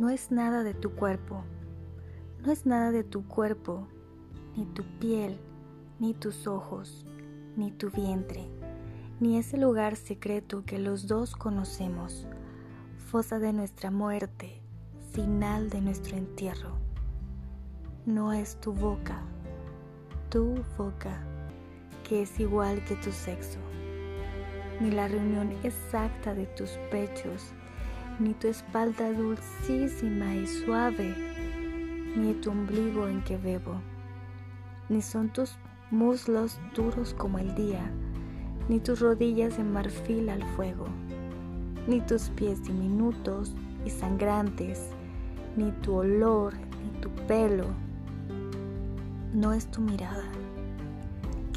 no es nada de tu cuerpo, no es nada de tu cuerpo, ni tu piel, ni tus ojos, ni tu vientre, ni ese lugar secreto que los dos conocemos, fosa de nuestra muerte, final de nuestro entierro. No es tu boca, tu boca, que es igual que tu sexo, ni la reunión exacta de tus pechos, ni tu espalda dulcísima y suave, ni tu ombligo en que bebo, ni son tus muslos duros como el día, ni tus rodillas en marfil al fuego, ni tus pies diminutos y sangrantes, ni tu olor, ni tu pelo. No es tu mirada.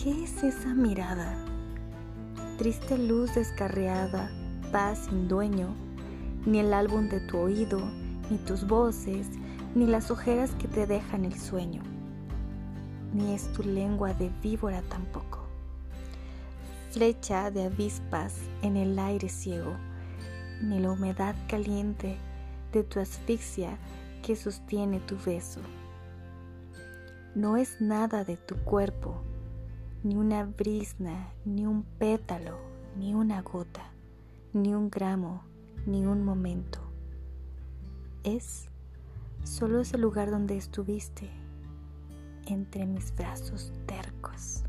¿Qué es esa mirada? Triste luz descarriada, paz sin dueño, ni el álbum de tu oído, ni tus voces, ni las ojeras que te dejan el sueño, ni es tu lengua de víbora tampoco. Flecha de avispas en el aire ciego, ni la humedad caliente de tu asfixia que sostiene tu beso. No es nada de tu cuerpo, ni una brisna, ni un pétalo, ni una gota, ni un gramo ni un momento. Es solo ese lugar donde estuviste entre mis brazos tercos.